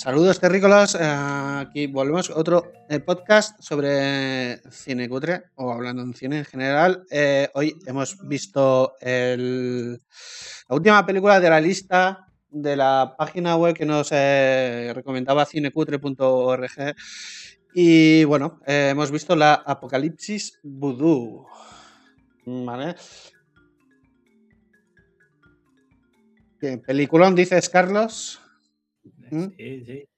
Saludos terrícolas, eh, aquí volvemos otro eh, podcast sobre cine cutre o hablando en cine en general. Eh, hoy hemos visto la última película de la lista de la página web que nos recomendaba cinecutre.org y bueno, hemos visto la Apocalipsis Voodoo. ¿Vale? ¿Qué peliculón dices, Carlos? ¿Mm? Sí, sí.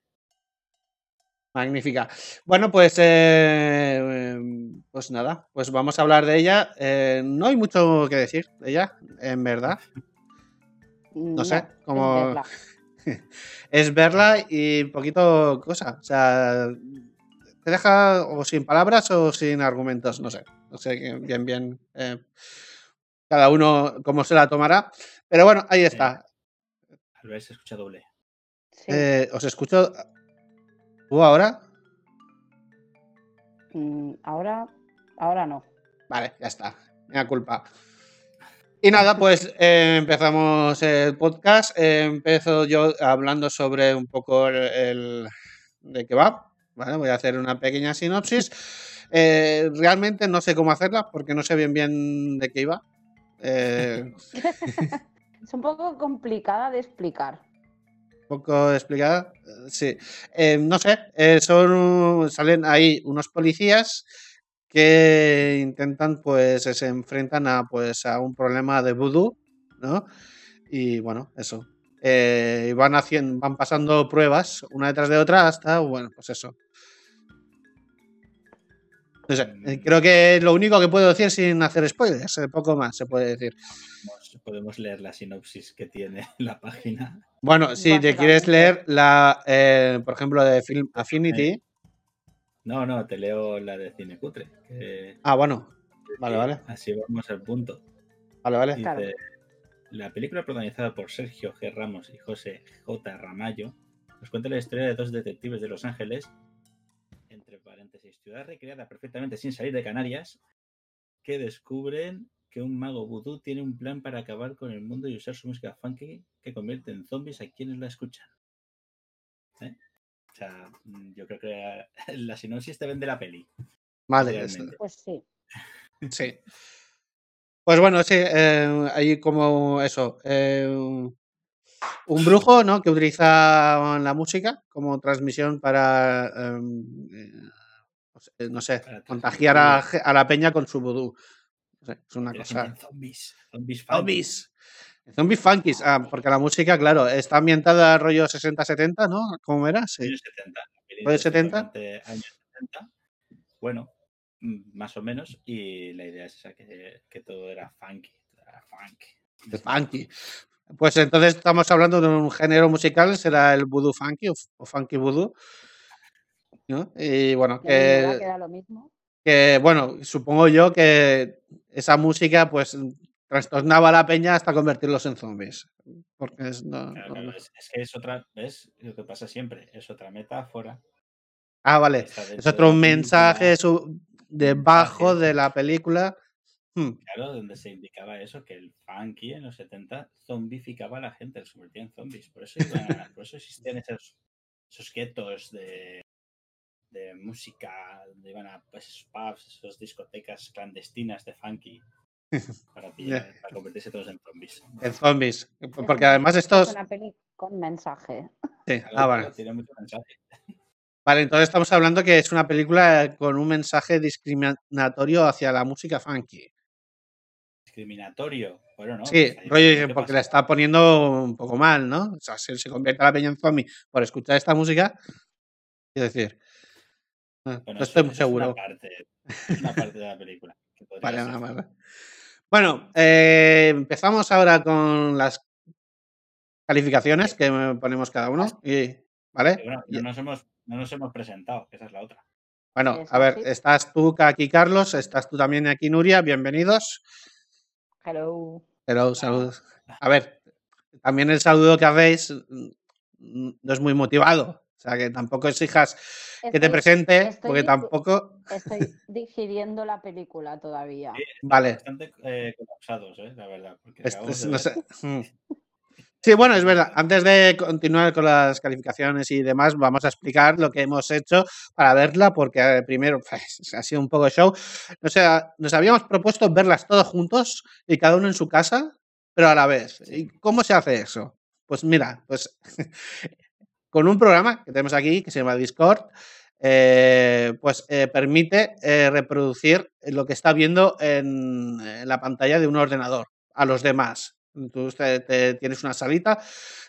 Magnífica. Bueno, pues, eh, em, pues nada, pues vamos a hablar de ella. Eh, no hay mucho que decir de ella, en verdad. No sé, es como verla. es verla y poquito cosa. O sea, te deja o sin palabras o sin argumentos, no sé. No sé qué- bien, bien. eh, cada uno cómo se la tomará. Pero bueno, ahí está. Albert se escucha doble. Sí. Eh, os escucho. ¿Tú ahora? Mm, ahora, ahora no. Vale, ya está. Me culpa. Y nada, pues eh, empezamos el podcast. Eh, empiezo yo hablando sobre un poco el, el- de qué va. ¿vale? Voy a hacer una pequeña sinopsis. Eh, realmente no sé cómo hacerla porque no sé bien bien de qué iba. Es un poco complicada de explicar. Poco explicada. eh, Sí. Eh, no sé, eh, son salen ahí unos policías que intentan, pues, se enfrentan a pues a un problema de vudú, ¿no? Y bueno, eso. Eh, van haciendo, van pasando pruebas una detrás de otra hasta, bueno, pues eso. Eh, creo que es lo único que puedo decir sin hacer spoilers, eh, poco más se puede decir. Podemos, leer la sinopsis que tiene la página. Bueno, si te quieres leer la, eh, por ejemplo, de Film Affinity. No, no, te leo la de Cinecutre. que- Ah, bueno, Vale, vale. Así vamos al punto. vale, vale. Dice, Claro. la película protagonizada por Sergio G. Ramos y José J. Ramallo nos cuenta la historia de dos detectives de Los Ángeles, paréntesis, ciudad recreada perfectamente sin salir de Canarias, que descubren que un mago vudú tiene un plan para acabar con el mundo y usar su música funky que convierte en zombies a quienes la escuchan. ¿Eh? O sea, mm, yo creo que la sinopsis te vende la peli. Vale. Pues sí. Sí. Pues bueno, sí, eh, hay como eso, eh, un un brujo, ¿no? Que utiliza la música como transmisión para, em, eh, no sé- no sé, contagiar a, a la peña con su vudú. No sé, es una cosa. Zombies. Zombies. Zombies. Zombies funkies. Ah, porque la música, claro, está ambientada a rollo 60-70, ¿no? ¿Cómo era? Sí. Años 70. la peli ¿Fue es 70? totalmente Años 70. Bueno, mm, más o menos. Y la idea es esa, que, que todo era funky. Era funky. Pues entonces estamos hablando de un género musical, será el voodoo funky o, o funky voodoo. ¿No? Y bueno, que, que da lo mismo. que, bueno, supongo yo que esa música pues trastornaba a la peña hasta convertirlos en zombies. Porque es, no- Claro, no- claro, es, es que es otra, ¿ves? Lo que pasa siempre, es otra metáfora. Ah, vale. Es otro mensaje su- debajo de la película. Hmm, Claro, donde se indicaba eso, que el funky en los 70 zombificaba a la gente, los convertía en zombies. Por eso, iban por eso existían esos, esos guetos de, de música, donde iban a pues, esos pubs, esas discotecas clandestinas de funky para, pillar- para convertirse todos en zombies. en zombies. Es Porque además Es estos. una peli con mensaje. Sí, ah, vale. Tiene mucho mensaje. Vale, entonces estamos hablando que es una película con un mensaje discriminatorio hacia la música funky. Discriminatorio. Bueno, no. Sí, está rollo porque pasa- la está poniendo un poco mal, ¿no? O sea, si se convierte a la peña en zombie por escuchar esta música, quiero decir. Ah, Bueno, no estoy muy es una seguro. parte- una parte de la película. que Vale, nada más. Bueno, eh, empezamos ahora con las calificaciones que ponemos cada uno. Y, ¿Vale? Bueno, no, nos hemos, no nos hemos presentado, esa es la otra. Bueno, a ver, estás tú aquí, Carlos, estás tú también aquí, Nuria, bienvenidos. Hello. Pero saludos. A ver, también el saludo que hacéis mm, no es muy motivado. O sea, que tampoco exijas que te presente, estoy porque tampoco. Estoy digiriendo la película todavía. Sí, Vale. Bastante eh, colapsados, eh, la verdad. Porque Es- acabamos es- de no ver- sé, mm. Sí, bueno, es verdad. Antes de continuar con las calificaciones y demás, vamos a explicar lo que hemos hecho para verla, porque eh, primero pues, ha sido un poco show. O sea, nos habíamos propuesto verlas todos juntos y cada uno en su casa, pero a la vez. ¿Y cómo se hace eso? Pues mira, pues con un programa que tenemos aquí que se llama Discord, eh, pues eh, permite eh, reproducir lo que está viendo en, la pantalla de un ordenador a los demás. Tú te- tienes una salita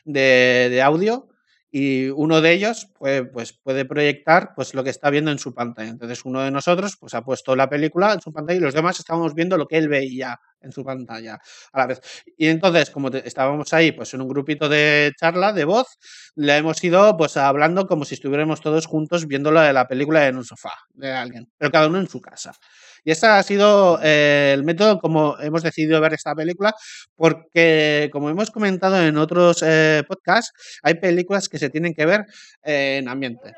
de audio y uno de ellos pues, pues puede proyectar pues, lo que está viendo en su pantalla. Entonces uno de nosotros pues, ha puesto la película en su pantalla y los demás estábamos viendo lo que él veía en su pantalla a la vez. Y entonces, como te- estábamos ahí pues, en un grupito de charla, de voz, le hemos ido pues, hablando como si estuviéramos todos juntos viendo la, la película en un sofá de alguien, pero cada uno en su casa. Y ese ha sido eh, el método como hemos decidido ver esta película, porque como hemos comentado en otros eh, podcasts, hay películas que se tienen que ver eh, en ambiente.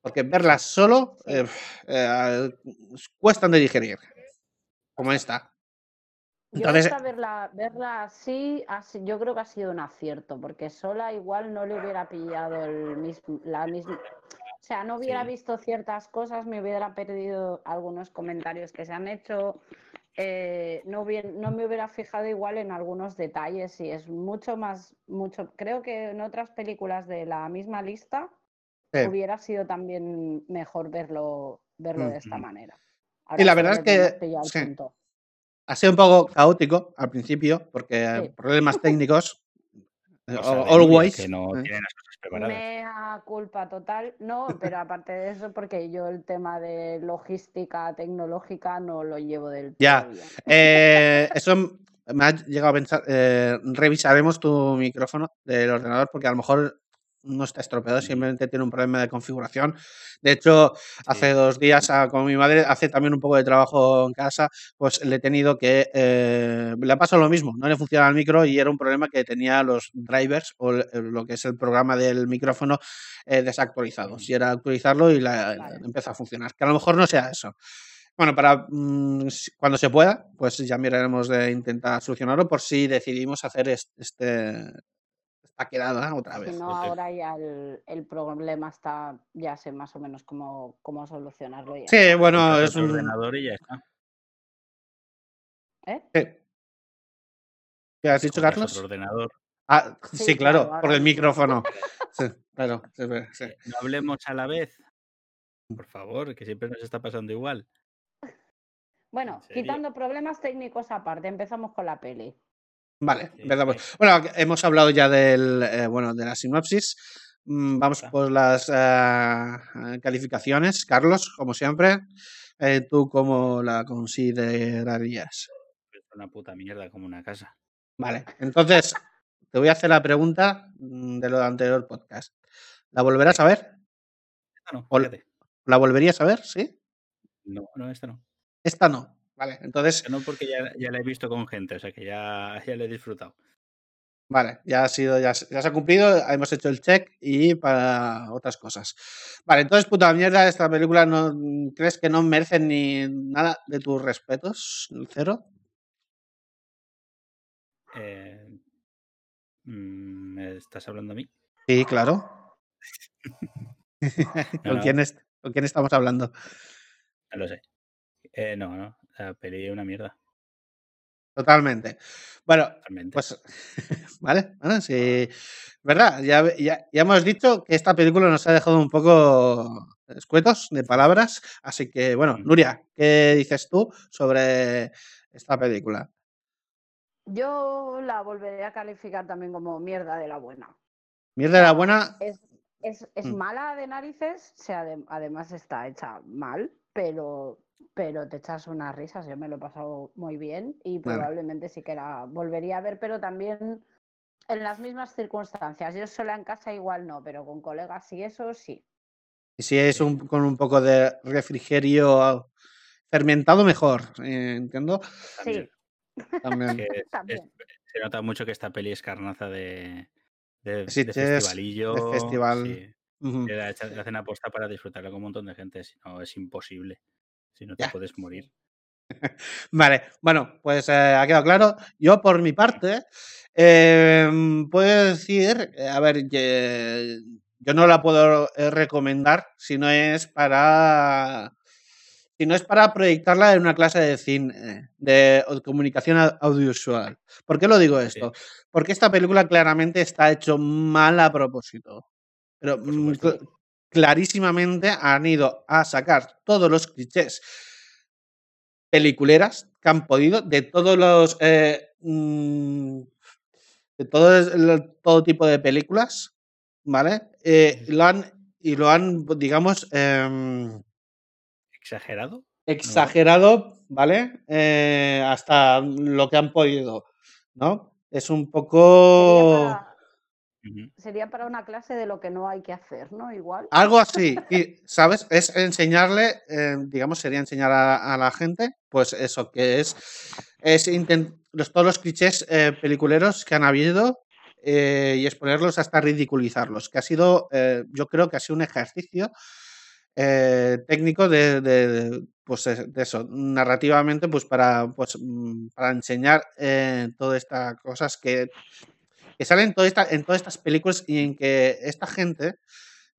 Porque verlas solo cuestan de digerir, como esta. Yo esta verla, verla así, así, yo creo que ha sido un acierto, porque sola igual no le hubiera pillado el mismo, la misma, o sea, no hubiera Sí. visto ciertas cosas, me hubiera perdido algunos comentarios que se han hecho, eh, no, hubiera- no me hubiera fijado igual en algunos detalles y es mucho más, mucho, creo que en otras películas de la misma lista sí. hubiera sido también mejor verlo, verlo de esta manera. Y la Ahora verdad es que sí, ha sido un poco caótico al principio, porque problemas técnicos, eh, Cosa de al- Nuria, always. que no eh. tiene las cosas preparadas. Mea culpa total. No, pero aparte de eso, porque yo el tema de logística tecnológica no lo llevo del todo Ya, eh, eso me ha llegado a pensar. eh, revisaremos tu micrófono del ordenador porque a lo mejor no está estropeado, simplemente tiene un problema de configuración. De hecho, hace Sí. dos días, ah, como mi madre hace también un poco de trabajo en casa, pues le he tenido que. eh, le ha pasado lo mismo, no le funciona el micro y era un problema que tenía los drivers o el- lo que es el programa del micrófono eh, desactualizados. Y era actualizarlo y la, Vale. empieza a funcionar. Que a lo mejor no sea eso. Bueno, para mm, si- cuando se pueda, pues ya miraremos de intentar solucionarlo por si decidimos hacer es- este, esta quedada otra Si vez. no, Porque- ahora ya el, el problema está, ya sé más o menos cómo, cómo solucionarlo. ya Sí, está. bueno, es un... ordenador y ya está. ¿Eh? sí. ¿Qué has dicho, Carlos? Otro ordenador. Ah, sí, Sí, claro, claro, por el mismo. micrófono. Sí, claro, sí, sí. Eh, No hablemos a la vez. Por favor, que siempre nos está pasando igual. Bueno, quitando problemas técnicos aparte, empezamos con la peli. Vale, empezamos. Bueno, hemos hablado ya del, eh, bueno, de la sinopsis. Mm, Vamos por las ah, calificaciones. Carlos, como siempre, eh, ¿tú cómo la considerarías? Es una puta mierda como una casa. Vale, entonces te voy a hacer la pregunta mm, de lo anterior podcast. ¿La volverás a ver? Esta no. ¿La volverías a ver? ¿Sí? No, no, esta no. Esta no. Vale, entonces, no porque ya, ya la he visto con gente, o sea que ya, ya la he disfrutado. vale, ya ha sido, ya, se- ya se ha cumplido, hemos hecho el check y para otras cosas. Vale, entonces, puta mierda, esta película no crees que no merece ni nada de tus respetos, cero. Eh, mm, ¿Me estás hablando a mí? Sí, claro. ¿Con, no. quién es- ¿Con quién estamos hablando? No lo sé. Eh, no, no. La peli es una mierda. Totalmente. Bueno, Totalmente. Pues, vale, bueno, sí, verdad, ya, ya, ya hemos dicho que esta película nos ha dejado un poco escuetos de palabras, así que, bueno. Nuria, ¿qué dices tú sobre esta película? Yo la volveré a calificar también como mierda de la buena. Mierda de la buena, Es, es, es Mm. mala de narices, o sea, adem- además está hecha mal, pero, pero te echas unas risas. Yo me lo he pasado muy bien y probablemente sí que la volvería a ver, pero también en las mismas circunstancias. Yo sola en casa igual no, pero con colegas y eso sí. y si es un, con un poco de refrigerio fermentado, mejor, eh, entiendo. También. Sí, También. Que es- es- también. se nota mucho que esta peli es carnaza de, de, de Sitges, de festivalillo. festival. sí. Hacen aposta para disfrutarla con un montón de gente, si no es imposible. Si no te Ya. puedes morir. Vale, bueno, pues eh, ha quedado claro. Yo, por mi parte, em, puedo decir, eh, a ver, yo no la puedo eh, recomendar si no es para si no es para proyectarla en una clase de cine, de, comunicación au- audiovisual. ¿Por qué lo digo esto? Porque esta película claramente está hecho mal a propósito. Pero mm, clarísimamente han ido a sacar todos los clichés peliculeras que han podido de todos los eh, mm, de todo, todo tipo de películas, ¿vale? Eh, lo han, y lo han, digamos, em, ¿Exagerado? exagerado, ¿vale? Eh, hasta lo que han podido, ¿no? Es un Sería poco sería para una clase de lo que no hay que hacer, ¿no? Igual. algo así, y, ¿sabes? Es enseñarle, eh, digamos, sería enseñar a, a la gente, pues eso, que es, es intent- los, todos los clichés eh, peliculeros que han habido eh, y exponerlos hasta ridiculizarlos, que ha sido, eh, yo creo que ha sido un ejercicio eh, técnico de, de- de, pues de eso, narrativamente, pues para, pues, mm, para enseñar eh, todas estas cosas que, que salen en, toda esta- en todas estas películas y en que esta gente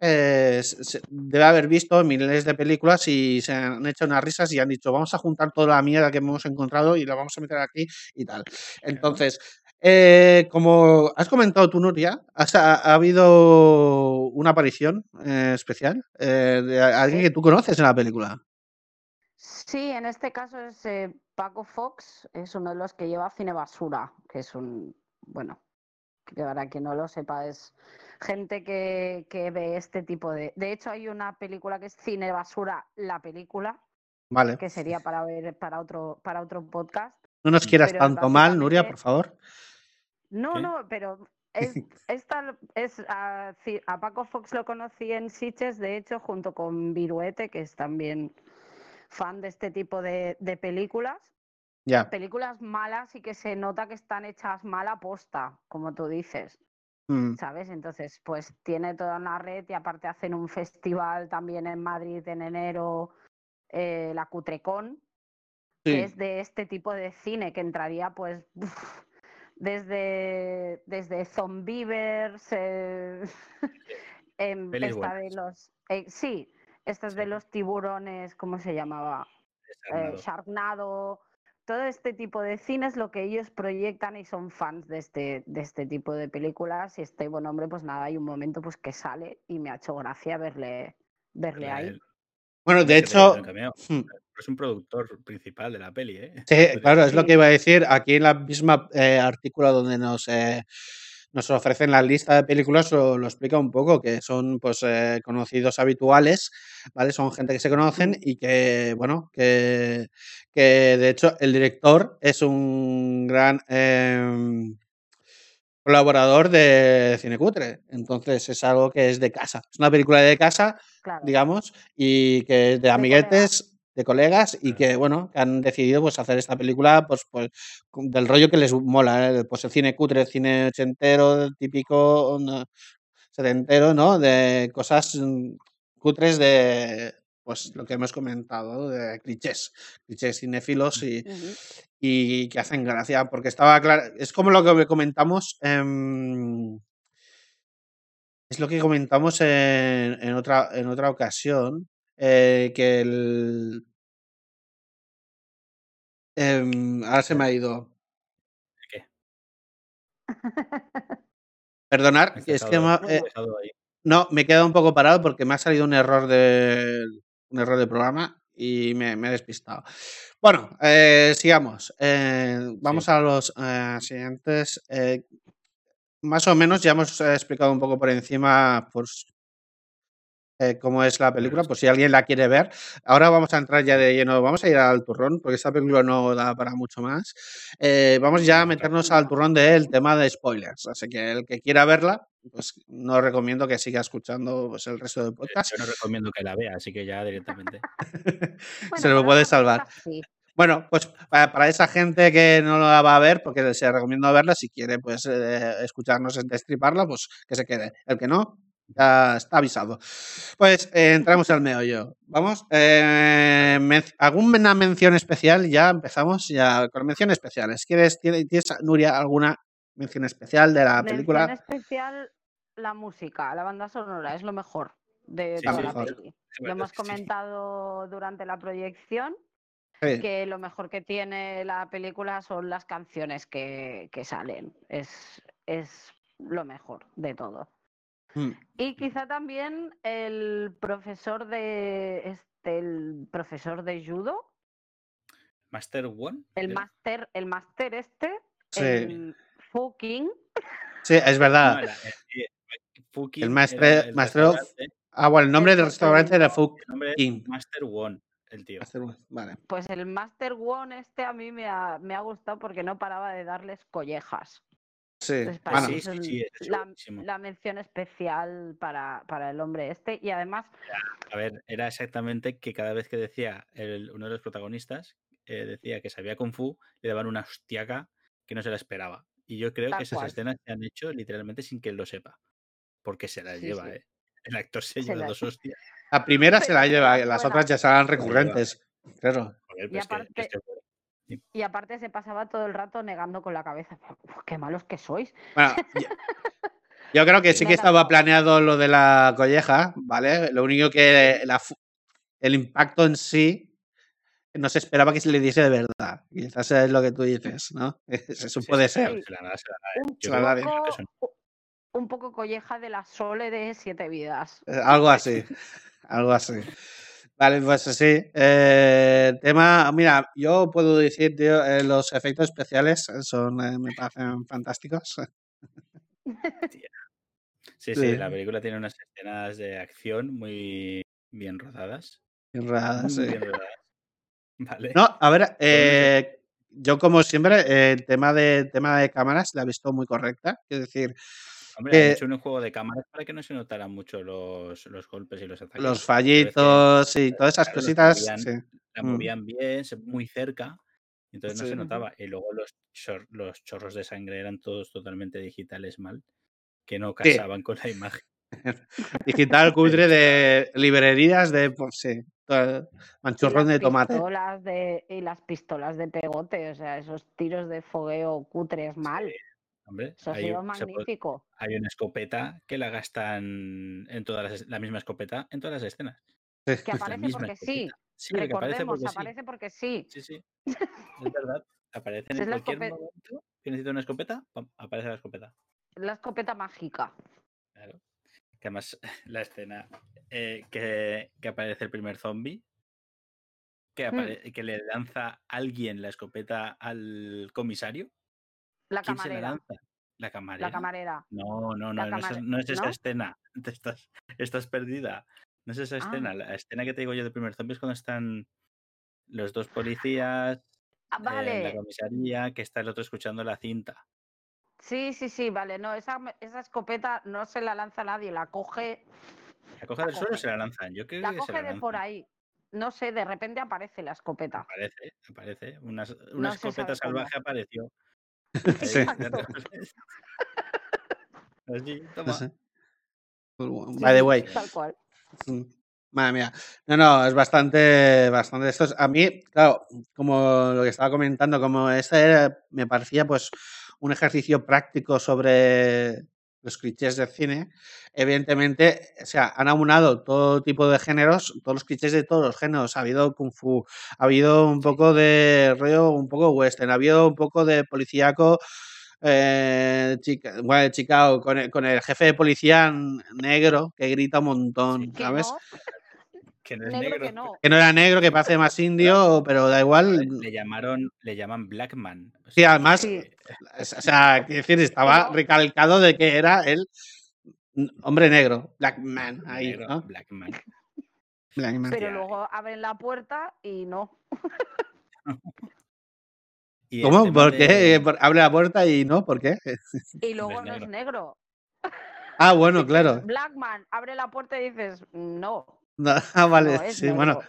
eh, se- debe haber visto miles de películas y se han hecho unas risas y han dicho, vamos a juntar toda la mierda que hemos encontrado y la vamos a meter aquí y tal. Entonces, eh, como has comentado tú, Nuria, has- ha, ha habido una aparición eh, especial eh, de alguien que tú conoces en la película. Sí, en este caso es eh, Paco Fox, es uno de los que lleva Cine Basura, que es un, bueno, que para quien no lo sepa, es gente que, que ve este tipo de... De hecho, hay una película que es Cine Basura, la película, Vale. que sería para ver para otro, para otro podcast. No nos quieras Pero tanto mal, Nuria, por favor. No, ¿Qué? no, pero es, esta es a, ci- a Paco Fox lo conocí en Sitges, de hecho, junto con Viruete, que es también fan de este tipo de, de películas. Películas malas y que se nota que están hechas mal a posta, como tú dices, Mm, ¿sabes? Entonces, pues tiene toda una red y aparte hacen un festival también en Madrid en enero, eh, la Cutrecon, sí. que es de este tipo de cine que entraría pues desde desde Zombievers eh, em, esta de los eh, sí esta es de Sí. los tiburones cómo se llamaba Eh. Sharknado todo este tipo de cine es lo que ellos proyectan y son fans de este de este tipo de películas y este buen hombre pues nada hay un momento pues que sale y me ha hecho gracia verle verle ahí él. Bueno, de hecho, hmm, Es un productor principal de la peli, ¿eh? Sí, claro, es lo que iba a decir. Aquí en la misma eh, artículo donde nos, eh, nos ofrecen la lista de películas, lo, lo explica un poco, que son pues eh, conocidos habituales, ¿vale? Son gente que se conocen y que, bueno, que, que de hecho el director es un gran em, colaborador de Cinecutre. Entonces es algo que es de casa. Es una película de casa, claro digamos, y que es de colegas. amiguetes, de colegas, y Claro. que, bueno, que han decidido pues hacer esta película pues, pues del rollo que les mola, ¿eh? Pues el cine cutre, el cine ochentero, el típico no, setentero, ¿no? De cosas mm, cutres de, pues lo que hemos comentado, de clichés, clichés cinéfilos y, y que hacen gracia, porque estaba claro, es como lo que comentamos, em, es lo que comentamos en, en otra, en otra ocasión, eh, que el... em, ahora se me ha ido. ¿Qué? Perdonar, es que me eh, no, me he quedado un poco parado porque me ha salido un error de, un error de programa y me, me he despistado. Bueno, eh, sigamos. Vamos Sí. a los siguientes. Más o menos ya hemos eh, explicado un poco por encima pues, eh, cómo es la película, por si alguien la quiere ver. Ahora vamos a entrar ya de lleno, vamos a ir al turrón, porque esta película no da para mucho más. Eh, vamos ya a meternos al turrón del tema de spoilers. Así que el que quiera verla, pues no recomiendo que siga escuchando pues, el resto del podcast. Yo no recomiendo que la vea, así que ya directamente. Bueno, se lo puede salvar. sí. Bueno, pues para, esa gente que no la va a ver, porque se recomiendo verla, si quiere pues eh, escucharnos destriparla, pues que se quede. El que no, Ya está avisado. Pues eh, entramos al meollo. Vamos. Eh, men- ¿Alguna mención especial? Ya empezamos ya con menciones especiales. ¿Quieres, tienes, tienes, Nuria, alguna mención especial de la Mención película? especial, la música, la banda sonora, es lo mejor de Sí, toda sí, la mejor. peli. La Lo hemos comentado durante la proyección. Que lo mejor que tiene la película son las canciones que, que salen. Es, es lo mejor de todo. Mm. Y quizá también el profesor de este, el profesor de judo, Master One. el máster, el máster este, Sí. el fucking, Sí, es verdad. No, la- Fuking El maestro- Ah, bueno, el nombre el del restaurante era porteño. Fuck el nombre es King. Master One, el tío. Vale. pues el Master One este a mí me ha, me ha gustado porque no paraba de darles collejas. Sí. Entonces, para Bueno, sí, sí, es sí, ese es la, mención especial para, para el hombre este. Y además, A ver, era exactamente que cada vez que decía el- uno de los protagonistas, eh, decía que sabía Kung Fu, le daban una hostiaca que no se la esperaba. Y yo creo Tal que esas cual. escenas se han hecho literalmente sin que él lo sepa. Porque se las Sí, lleva, sí. ¿eh? El actor se, Se lleva la- dos hostias. La primera se la lleva, las buena. otras ya serán recurrentes. Claro. Joder, Y pues que- aparte- este- y aparte se pasaba todo el rato negando con la cabeza. "Uf, qué malos que sois. Bueno, yo, yo creo que sí Me que estaba planeado lo de la colleja, ¿vale? Lo único que la el impacto en sí no se esperaba que se le diese de verdad. Quizás es lo que tú dices, ¿no? Eso sí, puede ser. se la da, se la da, ¿eh? Un poco, un poco colleja de la Sole de Siete Vidas. Eh, Algo así. Algo así. Vale, pues sí. Eh, tema, mira, yo puedo decir, tío, eh, los efectos especiales son, eh, me parecen fantásticos. Sí, Sí. sí, la película tiene unas escenas de acción muy bien rodadas. Bien Muy sí. bien rodadas. Vale. No, a ver, eh, yo como siempre, el tema de, tema de cámaras la he visto muy correcta. Es decir, Hombre, han hecho un juego de cámaras para que no se notaran mucho los, los golpes y los ataques. los que fallitos y todas esas claro, cositas, movían, sí. la Mm. movían bien, muy cerca, entonces no Sí. se notaba. Y luego los, chor- los chorros de sangre eran todos totalmente digitales mal, que no Sí. casaban con la imagen. Digital cutre de librerías de, pues sí, manchurrón de tomate. de, y las pistolas de pegote, o sea, esos tiros de fogueo cutres mal. Hombre, Eso ha hay, sido se puede- magnífico. hay una escopeta que la gastan en todas las, la misma escopeta en todas las escenas. Sí. Que La aparece porque sí. Sí, que aparece Recordemos, porque sí. aparece porque sí. Sí, sí. Es verdad. Aparece en la cualquier momento que necesita una escopeta, pam, aparece la escopeta. La escopeta mágica. Claro. Que además la escena eh, que, que aparece el primer zombie, que, Mm. apare- que le lanza alguien la escopeta al comisario. La ¿Quién se la camarera. lanza? La camarera. La camarera. No, no, no, no, es, camare- no es esa ¿no? escena. Te estás, estás perdida. No es esa Ah. escena. La escena que te digo yo del primer zombie es cuando están los dos policías Ah, eh, en la vale. comisaría, que está el otro escuchando la cinta. Sí, sí, sí, vale. No, esa, esa escopeta no se la lanza nadie, la coge, ¿La coge La del suelo o se la lanzan? Yo creo la que se coge la de por ahí. No sé, de repente aparece la escopeta. Aparece, aparece. Una, No una se escopeta salvaje apareció. Sí. No toma. sé. Sí, By the way. Tal cual. Madre mía. No, no, es bastante, bastante esto. es- A mí, claro, como lo que estaba comentando, como este era- me parecía pues un ejercicio práctico sobre los clichés del cine, evidentemente, o sea, han aunado todo tipo de géneros, todos los clichés de todos los géneros. Ha habido kung fu, ha habido un poco de rollo, un poco western, ha habido un poco de policíaco, eh, chica, bueno, de Chicago, con el, con el jefe de policía negro que grita un montón, ¿sabes? no, Que no es negro negro. que no. Que no era negro, que parece más indio, pero da igual. Le, llamaron, le llaman Blackman. O Sí, además, Sí. o sea, quiero decir, estaba recalcado de que era el hombre negro, Black Man, ahí, negro, ¿no? Blackman. Black Man. Pero luego abren la puerta y no. Y ¿Cómo? tema ¿Por de- qué? Por- Abre la puerta y no, ¿por qué? Y luego no negro. es negro. Ah, bueno, claro. Blackman abre la puerta y dices, no. No, ah, vale, no sí, bueno.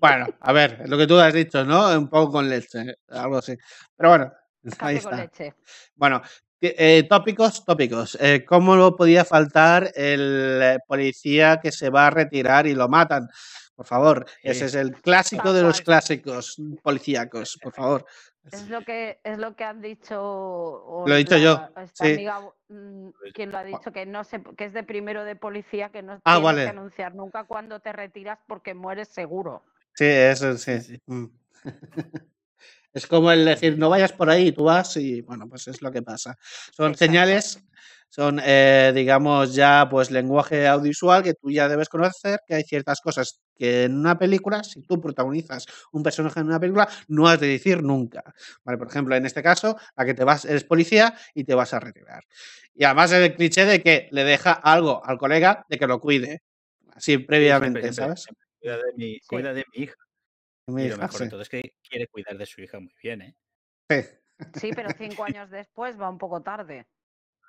Bueno, a ver, lo que tú has dicho, ¿no? Un poco con leche, algo así. Pero bueno, ahí Café con está. leche. Bueno, Eh, tópicos, tópicos. Eh, ¿Cómo no podía faltar el eh, policía que se va a retirar y lo matan? Por favor, ese es el clásico de los clásicos policíacos, por favor. Es lo que es lo que han dicho. Lo he dicho yo, Esta sí. amiga, mm, quien lo ha dicho que no se, que es de primero de policía, que no Ah, tienes vale. que anunciar nunca cuando te retiras porque mueres seguro. Sí, eso sí. Mm. Es como el decir, no vayas por ahí, tú vas y bueno, pues es lo que pasa. Son Exacto. señales, son, eh, digamos, ya pues lenguaje audiovisual que tú ya debes conocer, que hay ciertas cosas que en una película, si tú protagonizas un personaje en una película, no has de decir nunca. Vale, por ejemplo, en este caso, a que te vas, eres policía y te vas a retirar. Y además el cliché de que le deja algo al colega de que lo cuide. Así Sí, previamente, siempre, ¿sabes? siempre. Cuida de mi, cuida de mi hija. Mi y lo hija, mejor de todo es que quiere cuidar de su hija muy bien, ¿eh? Sí. Sí, pero cinco años después va un poco tarde.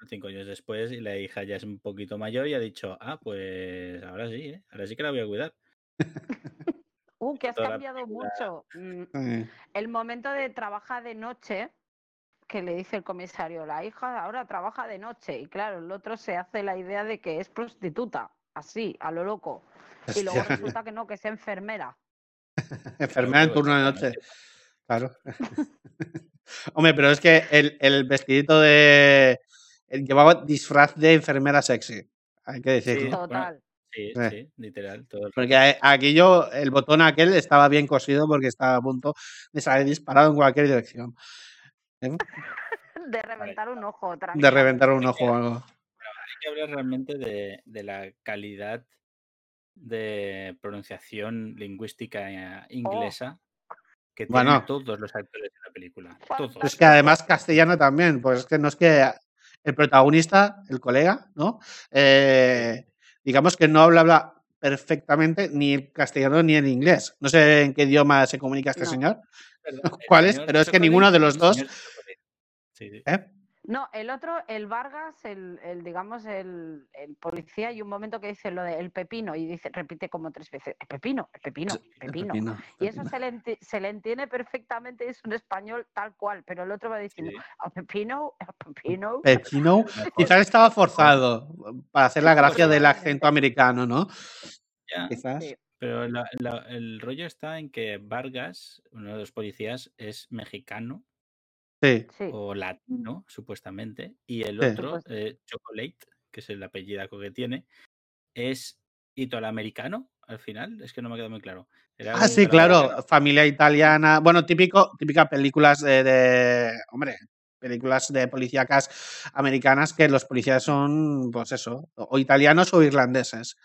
Cinco años después y la hija ya es un poquito mayor y ha dicho, ah, pues ahora sí, ¿eh? Ahora sí que la voy a cuidar. Uh, que has Toda cambiado mucho. Mm. El momento de trabaja de noche, que le dice el comisario, la hija ahora trabaja de noche. Y claro, el otro se hace la idea de que es prostituta, así, a lo loco. Y luego resulta que no, que es enfermera. Enfermera en turno de noche. Claro. Hombre, pero es que el, el vestidito de. El llevaba disfraz de enfermera sexy. Hay que Sí, decirlo. bueno, Total. Sí, Eh. sí, literal. Todo el Porque a- aquí yo, el botón aquel estaba bien cosido porque estaba a punto de salir disparado en cualquier dirección. ¿Eh? De reventar un ojo. De reventar un ojo o algo. Hay que hablar realmente de, de la calidad de pronunciación lingüística eh, inglesa que tienen Bueno. todos los actores de la película. Todos. Pues que además castellano también, pues es que no es que el protagonista, el colega, ¿no? Eh, digamos que no habla, habla perfectamente ni el castellano ni el inglés. No sé en qué idioma se comunica este No. señor, ¿Cuál es? Pero es que ninguno de los dos-. Sí, sí. ¿eh? No, el otro, el Vargas, el, el, digamos, el, el policía, y un momento que dice lo de el pepino, y dice, repite como tres veces, el pepino, el pepino, el El pepino. pepino, Y eso se le, enti- se le entiende perfectamente, es un español tal cual, pero el otro va diciendo, Sí. a pepino, a pepino. Pepino. Quizás estaba forzado para hacer la gracia del acento americano, ¿no? Ya, Quizás. Sí. Pero la- la- el rollo está en que Vargas, uno de los policías, es mexicano Sí. O latino, supuestamente, y el Sí. otro, eh, Chocolate, que es el apellidaco que tiene, es italoamericano al final. Es que no me ha quedado muy claro. Era Ah, sí, claro, familia italiana. Bueno, típico, típica películas de, de- hombre, películas de policíacas americanas que los policías son, pues eso, o italianos o irlandeses.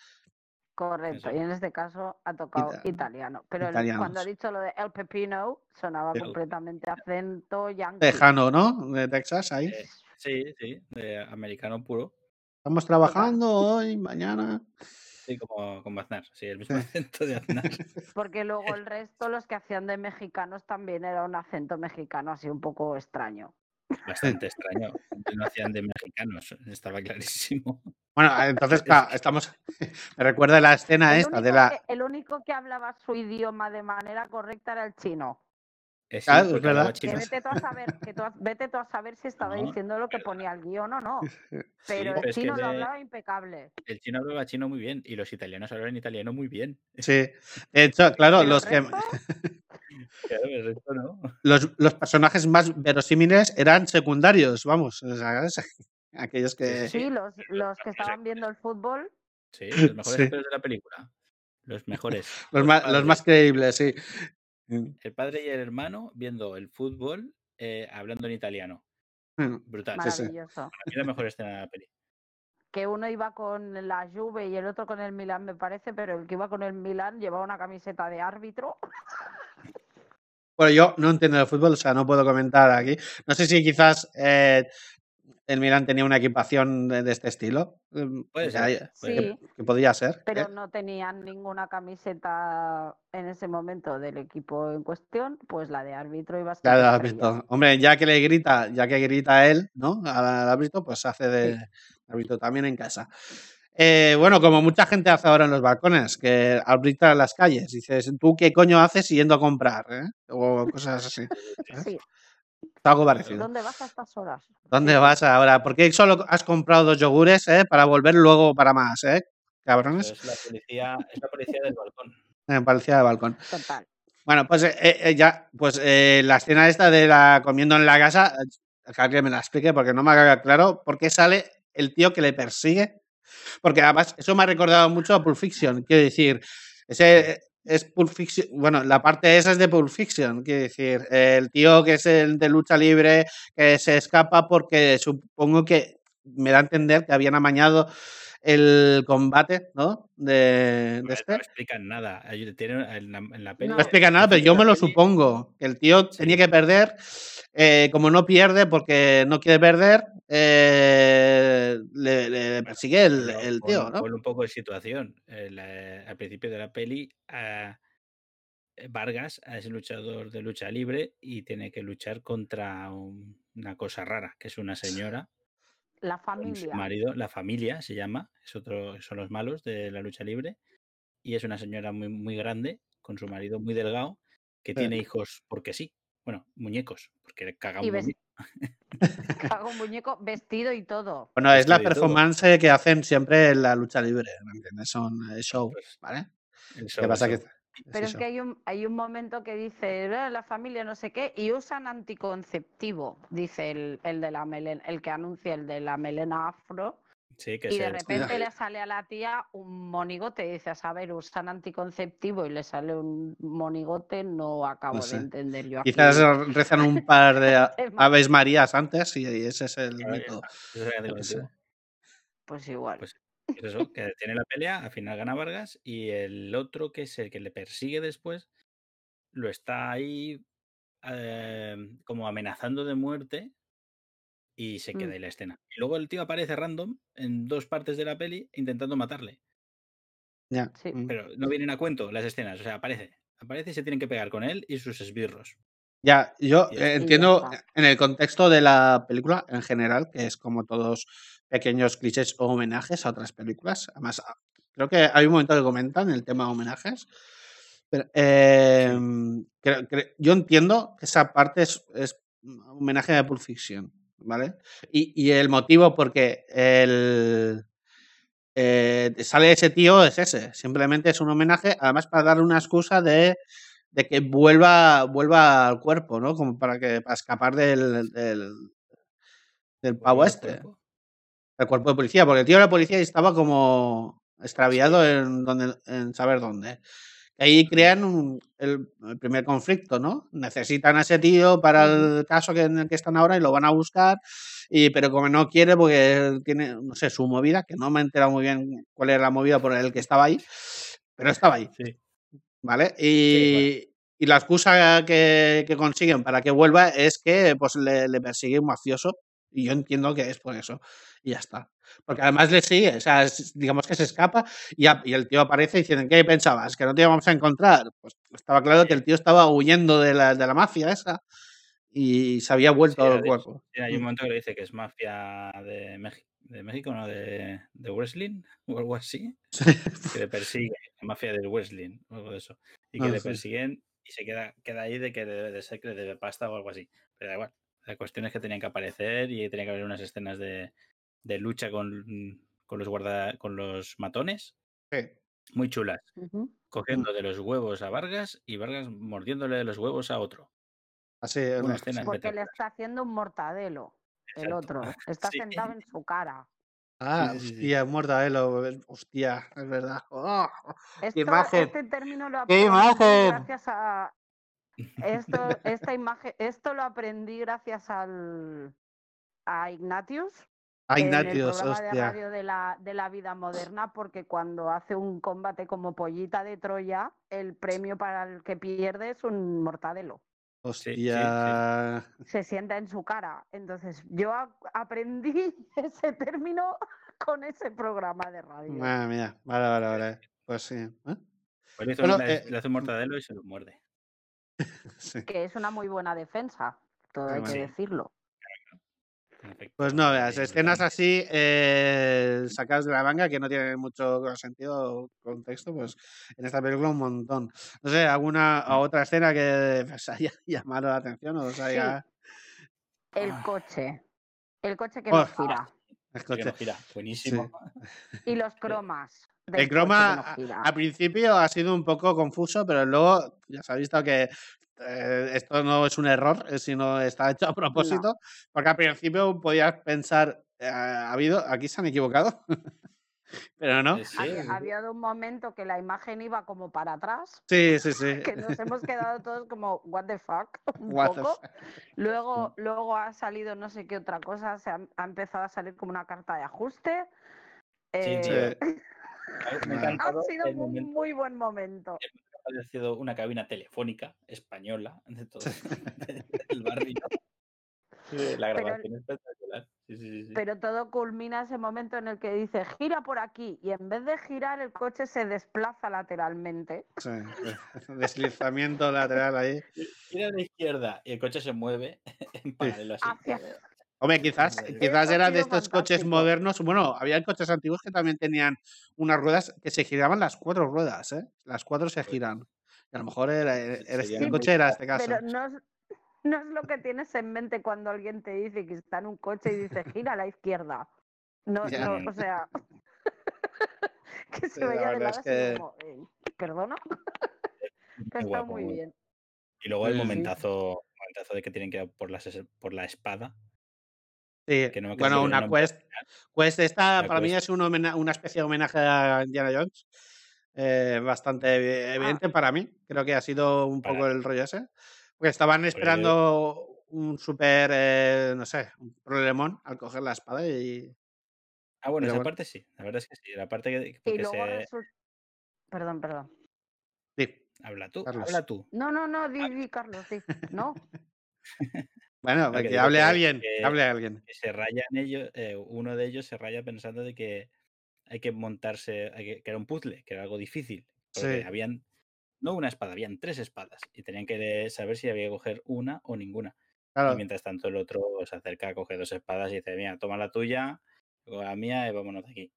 Correcto. Eso. Y en este caso ha tocado Ita- italiano. Pero el- cuando ha dicho lo de el pepino, sonaba completamente acento yankee. Tejano, ¿no? De Texas, ahí. Eh, sí, sí, de americano puro. Estamos trabajando hoy, mañana. Sí, como, como Aznar. Sí, el mismo acento de Aznar. Porque luego el resto, los que hacían de mexicanos, también era un acento mexicano así un poco extraño. Bastante extraño. No hacían de mexicanos, estaba clarísimo. Bueno, entonces, claro, estamos. Me recuerda la escena El esta único, de la. que, el único que hablaba su idioma de manera correcta era el chino. Claro, es porque verdad. Que vete tú a saber, que tú, vete tú a saber si estaba No, diciendo lo que ponía el guion o no. Pero pero el es que chino lo hablaba impecable. El chino hablaba chino muy bien y los italianos hablan italiano muy bien. Sí. De hecho, claro, los que. resto, Claro, el resto no. Los, los personajes más verosímiles eran secundarios, vamos. o sea, es- aquellos que. sí, los, los que estaban viendo el fútbol, Sí, los mejores Sí. actores de la película. Los mejores. Los más, los padres. más creíbles, sí. El padre y el hermano viendo el fútbol eh, hablando en italiano. Mm, Brutal. Maravilloso. Para mí la mejor escena de la peli. Que uno iba con la Juve y el otro con el Milan, me parece, pero el que iba con el Milan llevaba una camiseta de árbitro. Bueno, yo no entiendo de fútbol, o sea, no puedo comentar aquí. No sé si quizás eh, el Milan tenía una equipación de, de este estilo. Puede ser, que, Sí. que podría ser. pero ¿eh? no tenían ninguna camiseta en ese momento del equipo en cuestión, pues la de árbitro iba a ser estrella. visto. Hombre, ya que le grita, ya que grita él, ¿no? Al, árbitro, pues hace de árbitro también en casa. Eh, bueno, como mucha gente hace ahora en los balcones, que arbitra en las calles. Dices, ¿tú qué coño haces yendo a comprar? eh? O cosas así. Sí, Algo parecido. ¿Dónde vas a estas horas? ¿Dónde vas ahora? ¿Por qué solo has comprado dos yogures eh, para volver luego para más, eh? Cabrones. Es la policía, es la policía del balcón. En policía de balcón. Total. Bueno, pues eh, eh, ya, pues eh, la escena esta de la comiendo en la casa, eh, que alguien me la explique porque no me ha claro por qué sale el tío que le persigue. Porque además eso me ha recordado mucho a Pulp Fiction. Quiero decir, ese es Pulp Fiction. Bueno, la parte esa es de Pulp Fiction. Decir, el tío que es el de lucha libre que se escapa porque supongo que me da a entender que habían amañado el combate, ¿no? De, de No, este. no explican nada. En, la, en la peli. No explica nada, pero yo me lo supongo. Que el tío Sí. tenía que perder. eh, como no pierde porque no quiere perder, eh, le, le persigue el, el tío, ¿no? un poco de situación. El, eh, al principio de la peli, ah, Vargas es luchador de lucha libre y tiene que luchar contra un- una cosa rara, que es una señora La su familia. marido, la familia se llama, es otro, son los malos de la lucha libre, y es una señora muy, muy grande, con su marido muy delgado, que tiene hijos porque sí. Bueno, muñecos, porque le caga un muñeco. Hago un muñeco vestido y todo. Bueno, es la todo. performance que hacen siempre en la lucha libre, ¿me entiendes? Son eh, show, Pues, ¿vale? el ¿Qué show, pasa? el Que, show. Pero es que hay un, hay un momento que dice "Eh, la familia no sé qué y usan anticonceptivo, dice el, el de la melena, el que anuncia el de la melena afro. Sí, que Y de repente le sale a la tía un monigote y dice, a saber, usan anticonceptivo y le sale un monigote, no acabo No sé. de entender yo aquí. Quizás rezan un par de tema. Aves Marías antes y ese es el método. Pues igual. Pues es eso, que tiene la pelea, al final gana Vargas y el otro que es el que le persigue después, lo está ahí eh, como amenazando de muerte y se queda Mm. ahí la escena. Y luego el tío aparece random en dos partes de la peli intentando matarle, Ya. Sí. mm. pero no vienen a cuento las escenas, o sea, aparece. Aparece y se tienen que pegar con él y sus esbirros. Ya, yo eh, entiendo en el contexto de la película en general, que es como todos pequeños clichés o homenajes a otras películas. Además, ah, creo que hay un momento que comentan el tema homenajes. Pero, eh, creo- creo- yo entiendo que esa parte es, es un homenaje a Pulp Fiction, ¿vale? Y, y el motivo porque el, eh, sale ese tío es ese. Simplemente es un homenaje, además para darle una excusa de, de que vuelva, vuelva al cuerpo, ¿no? Como para que para escapar del, del, del pavo este, cuerpo. El cuerpo de policía, porque el tío de la policía estaba como extraviado en, donde, en saber dónde. Ahí crean un- el, el primer conflicto, ¿no? Necesitan a ese tío para el caso que, en el que están ahora y lo van a buscar, y, pero como no quiere porque tiene, no sé, su movida, que no me he enterado muy bien cuál era la movida por el que estaba ahí, pero estaba ahí, Sí. ¿vale? Sí, Y, y la excusa que, que consiguen para que vuelva es que pues, le, le persigue un mafioso, y yo entiendo que es por eso, y ya está. Porque además le sigue, o sea, es- digamos que se escapa y, a- y el tío aparece y dicen, ¿qué pensabas? ¿Que no te íbamos a encontrar? Pues estaba claro que el tío estaba huyendo de la, de la mafia esa y se había vuelto al de- cuerpo. Sí, hay un Mm. momento que le dice que es mafia de, México, de México, ¿no? De, de wrestling o algo así. Que le persigue, la mafia del wrestling o algo de eso. Y que Ah, le sí. persiguen y se queda, queda ahí de que debe de ser que le debe pasta o algo así. Pero da igual. La cuestión es que tenían que aparecer y tenía que haber unas escenas de, de lucha con, con los guarda, con los matones Sí. muy chulas. Cogiendo de los huevos a Vargas y Vargas mordiéndole de los huevos a otro. Así, Una no, escena. Porque le está haciendo un mortadelo, el otro. Está Sí. sentado en su cara. Ah, sí, sí, sí. hostia, muerto Hostia, es verdad. ¡Oh! Esto, imagen! Este término lo ¡Qué imagen! gracias a. Esto, esta imagen, esto lo aprendí gracias al a Ignatius Ay, en el Ignatius, programa de hostia. radio de la, de la vida moderna, porque cuando hace un combate como pollita de Troya, el premio para el que pierde es un mortadelo. Sí, sí, sí. Hostia. Se sienta en su cara. Entonces, yo a- aprendí ese término con ese programa de radio. Madre mía. Vale, vale, vale. Pues sí. ¿eh? Pues le, Bueno, le- eh, le hace un mortadelo y se lo muerde. sí. Que es una muy buena defensa, todo hay bueno. que decirlo. Pues no, Y veas, escenas así eh, sacadas de la manga que no tienen mucho sentido o contexto, pues en esta película un montón. No sé, alguna otra escena que os haya llamado la atención o os Sí. el Ah. coche. El coche que Oh, nos gira. El Que coche. no gira. Buenísimo. Y los cromas. El croma al principio ha sido un poco confuso, pero luego ya se ha visto que eh, esto no es un error, eh, sino está hecho a propósito, porque al principio podías pensar, eh, ha habido, aquí se han equivocado, pero no. Eh, sí, Había, había habido un momento que la imagen iba como para atrás, Sí, sí, sí. que nos hemos quedado todos como, what the fuck, un What the poco. fuck. Luego, luego ha salido no sé qué otra cosa, se ha, ha empezado a salir como una carta de ajuste. Sí, Eh, tío. Me ha sido un momento muy buen momento. ha parecido una cabina telefónica española de todo el barrio. La Pero- grabación es espectacular. Sí, sí, sí, sí. Pero todo culmina ese momento en el que dice gira por aquí y en vez de girar el coche se desplaza lateralmente. Sí, Deslizamiento lateral ahí. Gira a la izquierda y el coche se mueve en paralelo así. Hacia- Hombre, quizás, quizás era de estos coches modernos. Bueno, había coches antiguos que también tenían unas ruedas que se giraban las cuatro ruedas, ¿eh? Las cuatro se giran. Y a lo mejor era, era- muy coche era este caso. Pero no es, no es lo que tienes en mente cuando alguien te dice que está en un coche y dice gira a la izquierda. No, Ya. no, o sea, que se la veía de verdad es que- como, eh, ¿perdona? que está guapo, muy muy bien. Y luego el momentazo, momentazo de que tienen que ir por, las, por la espada. Sí, que no me acuerdo bueno, una nombre quest. Quest esta para mí es un homena- una especie de homenaje a Indiana Jones. eh, bastante evi- evidente para mí. Creo que ha sido un Para- poco el rollo ese. Porque estaban esperando un super, eh, no sé, un problemón al coger la espada y. Ah, bueno, Pero esa bueno. parte sí. La verdad es que sí. La parte que, Y luego se... resulta... Perdón, perdón. Sí. Habla tú, Carlos. habla tú. No, no, no, di, di, Carlos, di. No, Bueno, que hable que- alguien, que- hable alguien. que se rayan ellos, eh, uno de ellos se raya pensando de que hay que montarse, hay que, era un puzzle, que era algo difícil. Porque Sí. habían, no una espada, habían tres espadas y tenían que saber si había que coger una o ninguna. Y mientras tanto el otro se acerca, coge dos espadas y dice, mira, toma la tuya, la mía y vámonos de aquí.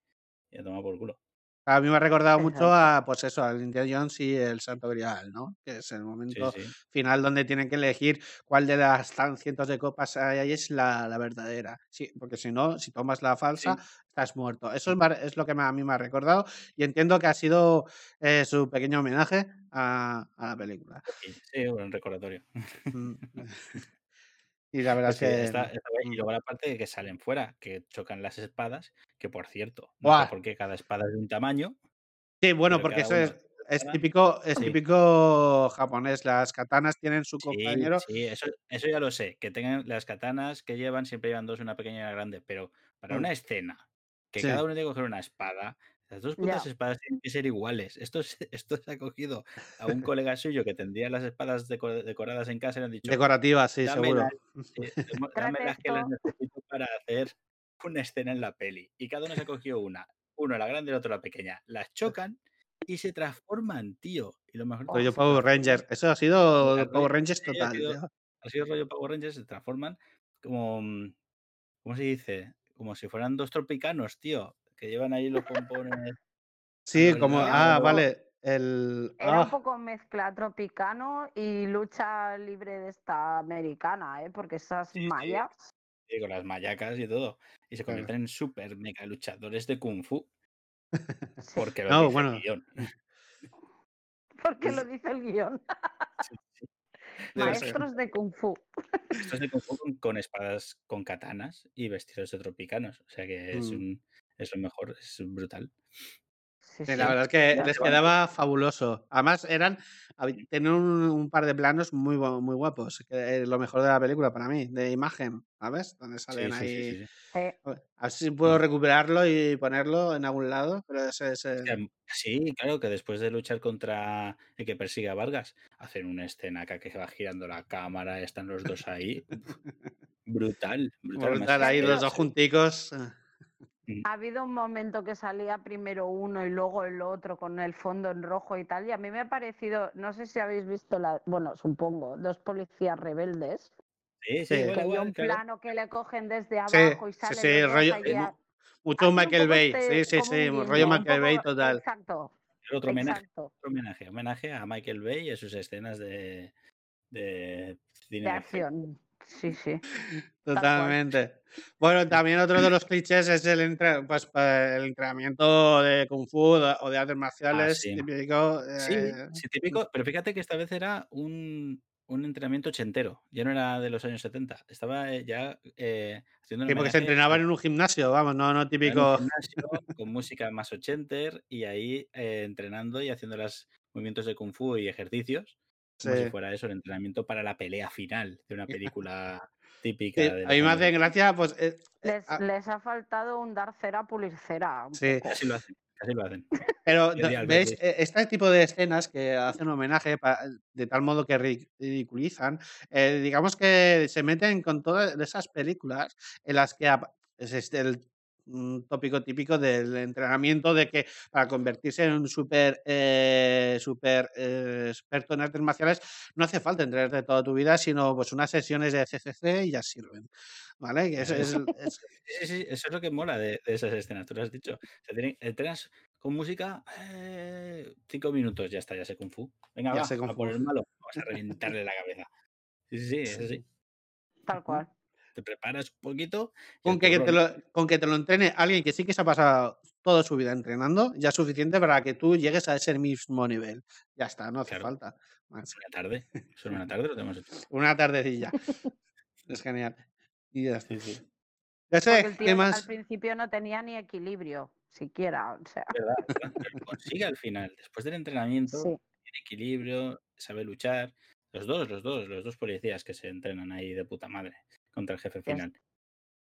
Y a tomar por culo. A mí me ha recordado mucho a, pues eso, al Indiana Jones y el Santo Grial, ¿no? Que es el momento sí. final donde tienen que elegir cuál de las tan cientos de copas hay es la, la verdadera. Sí, porque si no, si tomas la falsa, estás muerto. Eso es, lo que me- a mí me ha recordado y entiendo que ha sido eh, su pequeño homenaje a, a la película. Sí, un recordatorio. Y la verdad es que... Y luego la parte de que salen fuera, que chocan las espadas, que por cierto, no sé por qué cada espada es de un tamaño. Sí, bueno, porque eso es, típico, es Sí. típico japonés. Las katanas tienen su Sí, compañero. sí, eso, eso ya lo sé. Que tengan las katanas que llevan, siempre llevan dos, una pequeña y una grande. Pero para Mm. una escena, que Sí. cada uno tiene que coger una espada, las dos putas Ya. espadas tienen que ser iguales. Esto, es- esto se ha cogido a un colega suyo que tendría las espadas deco- decoradas en casa y le han dicho, Decorativas, sí, seguro. eh, Tras dámelas que las necesito para hacer una escena en la peli. Y cada uno se ha cogido una. Uno la grande y el otro la pequeña. Las chocan y se transforman, tío. Y lo mejor Rollo Power. Ranger. Eso ha sido Power Rangers sí, ha total. sido- rollo Power Rangers se transforman como. mm, ¿Cómo se dice? Como si fueran dos tropicanos, tío. Que llevan ahí los pompones. Sí, como. Ah, vale. El. Era un ah, poco mezcla tropicano y lucha libre de esta americana, ¿eh? Porque esas Sí, sí. con las mayacas y todo. Y se Claro. convierten en super mega luchadores de Kung Fu. Porque lo No, dice el bueno. guion. porque lo dice el guion. Sí. Maestros de Kung Fu. Esto es de Kung Fu con, con espadas con katanas y vestidos de tropicanos. O sea que es, Mm. un, es lo mejor, es brutal. Sí, Sí, sí. la verdad es que Ya les quedaba fabuloso. Además, eran. Tenían un, un par de planos muy, muy guapos. Que es lo mejor de la película para mí, de imagen, ¿sabes? Donde salen sí, ahí. sí, sí. A ver si puedo recuperarlo y ponerlo en algún lado, pero ese el- Sí, claro, que después de luchar contra el que persigue a Vargas, hacen una escena acá que se va girando la cámara, están los dos ahí. Brutal, brutal. Brutal ahí los dos junticos. Ha habido un momento que salía primero uno y luego el otro con el fondo en rojo y tal. Y a mí me ha parecido, no sé si habéis visto la, bueno, supongo, dos policías rebeldes. Sí, sí, Sí. igual, que hay igual, un claro. plano que le cogen desde Sí, abajo y sí, salen sí, dos rollo- Mucho un Michael Bay. este- Sí, sí, un sí. guiño, Rollo un Michael Bay total. Exacto, El otro homenaje, otro homenaje, homenaje a Michael Bay y a sus escenas de, de cine De acción. Sí, sí. Totalmente. Bueno, también otro de los clichés es el, entre- pues, el entrenamiento de Kung Fu o de artes marciales sí. típico. Sí, eh, sí, típico, pero fíjate que esta vez era un, un entrenamiento ochentero, ya no era de los años 70, estaba eh, ya eh, haciendo Sí, porque se entrenaban en un gimnasio, vamos, no, no típico. gimnasio con música más ochenter y ahí eh, entrenando y haciendo los movimientos de kung fu y ejercicios como si fuera eso, el entrenamiento para la pelea final de una película típica. Sí, de a mí me años hace gracia, pues. eh, eh, Les, ah, les ha faltado un dar cera, pulir cera. Sí. Casi lo hacen, casi lo hacen. Pero, ¿veis? Eh, Este tipo de escenas que hacen homenaje de tal modo que ri- ridiculizan, eh, digamos que se meten con todas esas películas en las que este el mm, tópico típico del entrenamiento de que para convertirse en un súper eh, súper, eh, experto en artes marciales no hace falta entrenarte toda tu vida, sino pues unas sesiones de CCC y ya sirven. ¿Vale? Que es- Sí, sí, eso es lo que mola de, de esas escenas, tú lo has dicho. O sea, entrenas con música, eh, cinco minutos, ya está, ya sé Kung Fu. Venga, Ya va, sé Kung a por el malo, vamos a reventarle la cabeza. Sí, sí. Tal cual. Te preparas un poquito. Con que, que te lo, con que te lo entrene alguien que sí que se ha pasado toda su vida entrenando, ya es suficiente para que tú llegues a ese mismo nivel. Ya está, no hace Claro. falta. más. Una tarde, solo una tarde lo tenemos hecho. Una tardecilla. es genial. Y ya está. Sí, sí. Ya sé, ¿qué tío al más? principio no tenía ni equilibrio, siquiera. O sea, verdad, pero consigue al final. Después del entrenamiento, sí. tiene equilibrio, sabe luchar. Los dos, los dos, los dos policías que se entrenan ahí de puta madre contra el jefe final.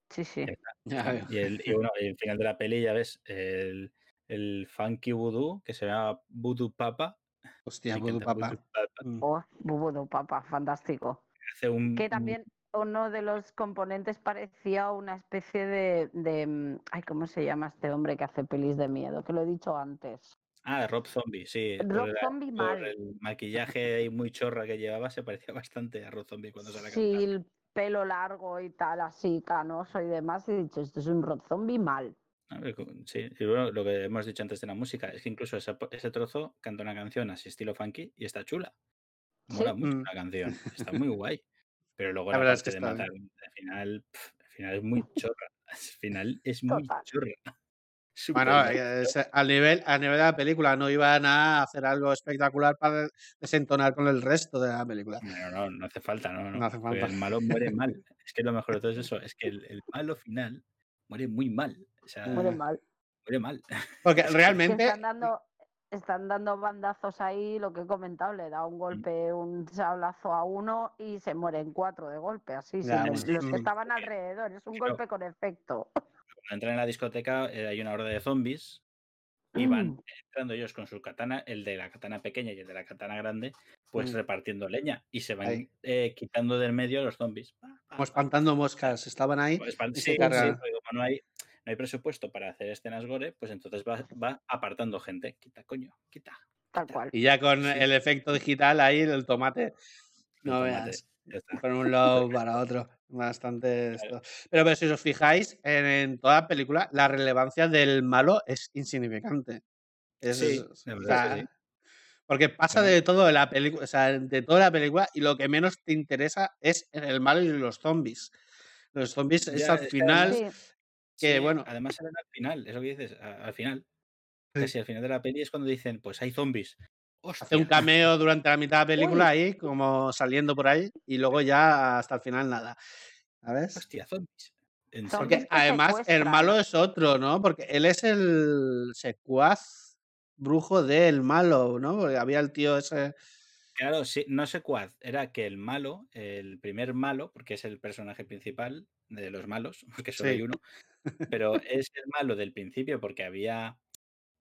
Sí, sí. Y el, y bueno, y el final de la peli, ya ves, el, el funky voodoo, que se llama Voodoo Papa. Hostia, Voodoo Papa. Voodoo Papa, Mm. Oh, Bubudo, papa, fantástico. Hace un, Que también uno de los componentes parecía una especie de, de, mm, Ay, ¿cómo se llama este hombre que hace pelis de miedo? Que lo he dicho antes. Ah, Rob Zombie, sí. Rob Zombie por mal. el maquillaje ahí muy chorra que llevaba, se parecía bastante a Rob Zombie cuando sale a Sí, pelo largo y tal, así, canoso y demás. He dicho, esto es un Rob Zombie mal. Sí, y bueno, lo que hemos dicho antes de la música es que incluso ese, ese trozo canta una canción así estilo funky y está chula. Mola Sí. mucho Mm. la canción, está muy guay. Pero luego La la, verdad es que de matar, al final, al final es muy chorra. Al final es muy Total. chorra. Bueno, eh, es- al nivel, a nivel de la película no iban a hacer algo espectacular para desentonar con el resto de la película. No, no, no hace falta, no, no. No hace porque falta. el malo muere mal. Es que lo mejor de todo es eso, es que el, el malo final muere muy mal. O sea, Muere Eh, mal. muere mal. Porque Es que- Que realmente, están dando, están dando bandazos ahí, lo que he comentado, le da un golpe, un sablazo a uno y se mueren cuatro de golpe, así, Ya, sin sí, los que estaban alrededor. Es un golpe con efecto. Cuando entran en la discoteca eh, hay una horda de zombies y van entrando ellos con su katana, el de la katana pequeña y el de la katana grande, pues Mm. repartiendo leña y se van eh, quitando del medio a los zombies. Como pa. espantando moscas, estaban ahí Pues, y sí, se cargan. sí, porque como no hay, no hay presupuesto para hacer escenas gore, pues entonces va, va apartando gente. Quita, coño, quita. Tal cual. Y ya con Sí. el efecto digital ahí, el tomate, El no tomate, veas, ya está. por un lado para otro, bastante esto. Pero, pero si os fijáis, en, en toda la película, la relevancia del malo es insignificante. Es, Sí, verdad es sea, sí. Porque pasa de todo la película, o sea, de toda la película, y lo que menos te interesa es el malo y los zombies. Los zombies es Ya, al es final, Sí, que bueno. Además salen al final, es lo que dices, al final. Casi al final de la peli es cuando dicen, pues hay zombies. Hace un cameo durante la mitad de la película Uy. ahí, como saliendo por ahí, y luego ya hasta el final nada. ¿Sabes? ¡Hostia, zombies! Porque que además el malo es otro, ¿no? Porque él es el secuaz brujo del malo, ¿no? Porque había el tío ese. Claro, sí, no sé cuál. Era que el malo, el primer malo, porque es el personaje principal de los malos, porque solo Sí. hay uno, pero es el malo del principio porque había,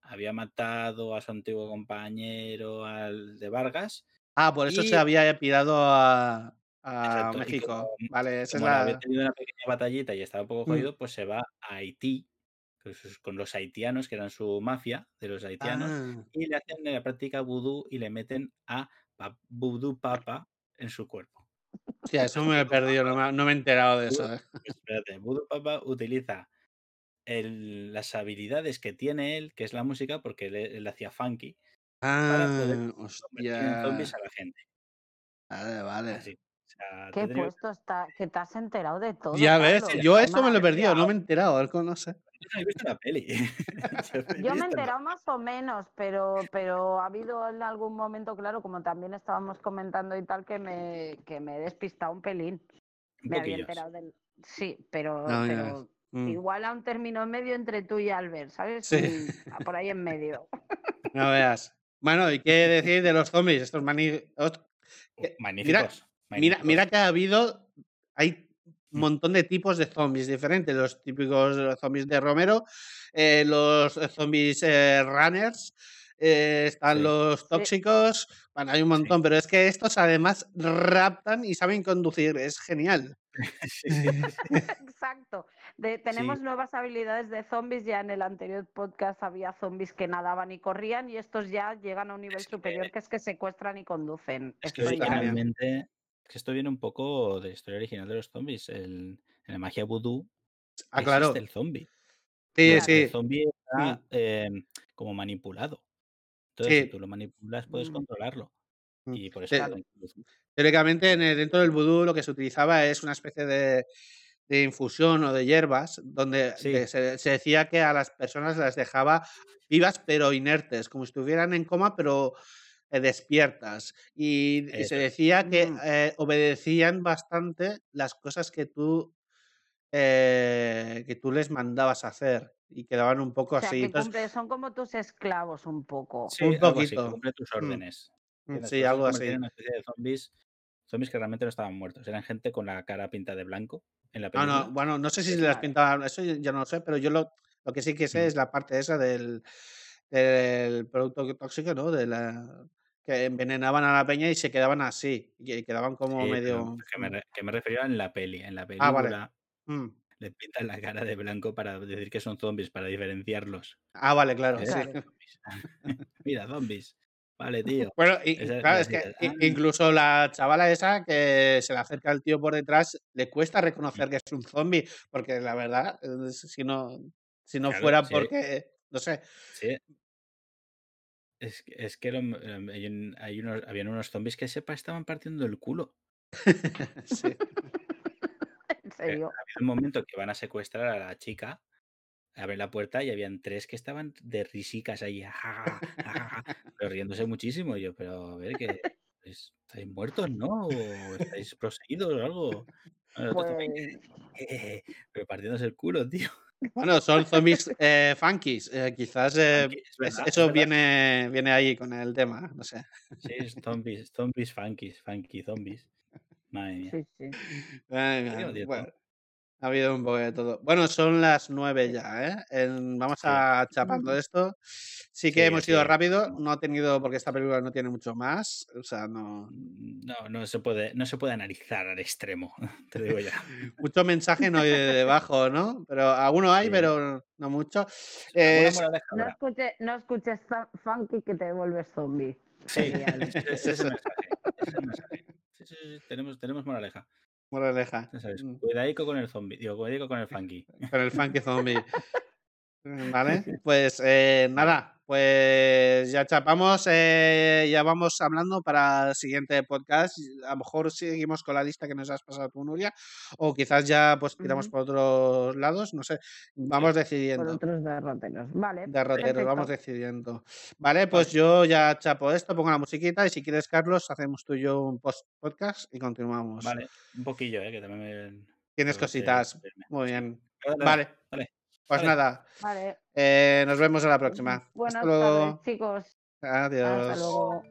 había matado a su antiguo compañero, al de Vargas. Ah, por eso Y- se había pirado a, a Exacto, y México. como- vale, esa es Como había la. tenido una pequeña batallita y estaba un poco Mm. jodido, pues se va a Haití con los haitianos, que eran su mafia de los haitianos, Ah, y le hacen la práctica vudú y le meten a vudú papa en su cuerpo. hostia, eso me he perdido, no me, no me he enterado de eso. ¿eh? Espérate, Voodoo Papa utiliza el- las habilidades que tiene él, que es la música, porque él, él hacía funky, para poder Ah, convertir en zombies hostia. a la gente. Vale, vale. Así. sea, Qué tendría- puesto está, que te has enterado de todo. Ya ves, Carlos, yo esto me lo he perdido, no me he enterado, Alco, no sé. Yo no he visto la peli. Yo me he enterado más o menos, pero, pero ha habido en algún momento, claro, como también estábamos comentando y tal, que me, que me he despistado un pelín. Un Me había enterado del. Sí, pero, No, ya pero Mm, igual a un término medio entre tú y Albert, ¿sabes? Sí. Por ahí en medio. No veas. Bueno, ¿y qué decir de los zombies? Estos mani... Magníficos. Mira, magníficos. mira que ha habido, hay un Mm. montón de tipos de zombies diferentes, los típicos zombies de Romero, eh, los zombies eh, runners, eh, están Sí. los tóxicos, bueno, hay un montón, pero es que estos además raptan y saben conducir, es genial. Exacto. De, tenemos nuevas habilidades de zombies. Ya en el anterior podcast había zombies que nadaban y corrían y estos ya llegan a un nivel Es superior que es que secuestran y conducen. Es que es que esto viene un poco de la historia original de los zombies. El, en la magia vudú Ah, claro. existe el zombie. Sí, Claro. sí. El zombie está eh, como manipulado. Entonces, Sí. si tú lo manipulas, puedes Mm. controlarlo. Mm. Y por eso. Teóricamente, en el- dentro del vudú lo que se utilizaba es una especie de, de infusión o de hierbas, donde Sí. se, se decía que a las personas las dejaba vivas pero inertes, como si estuvieran en coma pero eh, despiertas. Y, se decía que Mm. eh, obedecían bastante las cosas que tú, eh, que tú les mandabas hacer y quedaban un poco O sea, así. que Entonces, cumple- son como tus esclavos un poco. Sí, Un así, poquito. cumple tus Mm. órdenes. mm, ¿entiendes? sí, Por eso se algo así. una especie de zombies, zombies que realmente no estaban muertos. Eran gente con la cara pintada de blanco en la Ah, película. no, bueno, no sé si Sí, las vale. pintaban, eso ya no lo sé, pero yo lo, lo que sí que sé Mm. es la parte esa del, del producto tóxico, ¿no? De la que envenenaban a la peña y se quedaban así, y que quedaban como Sí, medio. que me, que me refería en la peli. En la Ah, vale. película Mm. le pintan la cara de blanco para decir que son zombies, para diferenciarlos. Ah, vale, claro, ¿Eh? Claro. Mira, zombies. Vale, tío. Bueno, y, claro, la es que "Ah". incluso la chavala esa que se le acerca al tío por detrás, le cuesta reconocer que es un zombie, porque la verdad, eh, si no, si no Claro, fuera sí. porque, no sé, Sí. Es, que- es que em, hay, un- hay unos, habían unos zombies que sepa estaban partiendo el culo. sí. En serio. Había un momento que van a secuestrar a la chica, abren la puerta y habían tres que estaban de risicas ahí, "Ah, ah", pero riéndose muchísimo. Y yo, pero a ver, que ¿estáis estáis muertos, no? ¿O estáis poseídos o algo? Bueno, Pues, "Eh", pero partiéndose el culo, tío. Bueno, son zombies eh, funkies. eh, quizás eh, es verdad, eso verdad. viene, viene ahí con el tema, no sé. Sí, es zombies, zombies funkies, funky zombies. Madre mía. sí, sí. Venga, Dios, Dios, bueno, ha habido un poco de todo. Bueno, son las nueve ya, ¿eh? En- vamos Sí. a chapando esto. Sí que Sí, hemos ido sí. rápido, no ha tenido, porque esta película no tiene mucho más. O sea, no. No, no se puede, no se puede analizar al extremo, te digo ya. Mucho mensaje no hay de debajo, ¿no? Pero alguno hay, Sí. pero no mucho. ¿Alguna Es- No, habrá? escuche, no escuches funky que te vuelves zombie. Sí, es es el mensaje. Sí, sí, sí, tenemos, tenemos moraleja. Moraleja. Sabes, Mm, cuidadico con el zombie, digo, cuidadico con el funky. Con el funky zombie. Vale, pues eh, nada, pues ya chapamos, eh, ya vamos hablando para el siguiente podcast. A lo mejor seguimos con la lista que nos has pasado tú, Nuria, o quizás ya pues tiramos por otros lados, no sé, vamos Por decidiendo. otros derroteros. Vale. Derroteros, vamos perfecto. decidiendo. Vale, pues yo ya chapo esto, pongo la musiquita y si quieres, Carlos, hacemos tú y yo un post podcast y continuamos. Vale, un poquillo, eh, que también me... Tienes cositas. Muy bien. Vale. Pues Vale. nada, Vale. eh, nos vemos a la próxima. Buenas Hasta luego. tardes, chicos. Adiós. Hasta luego.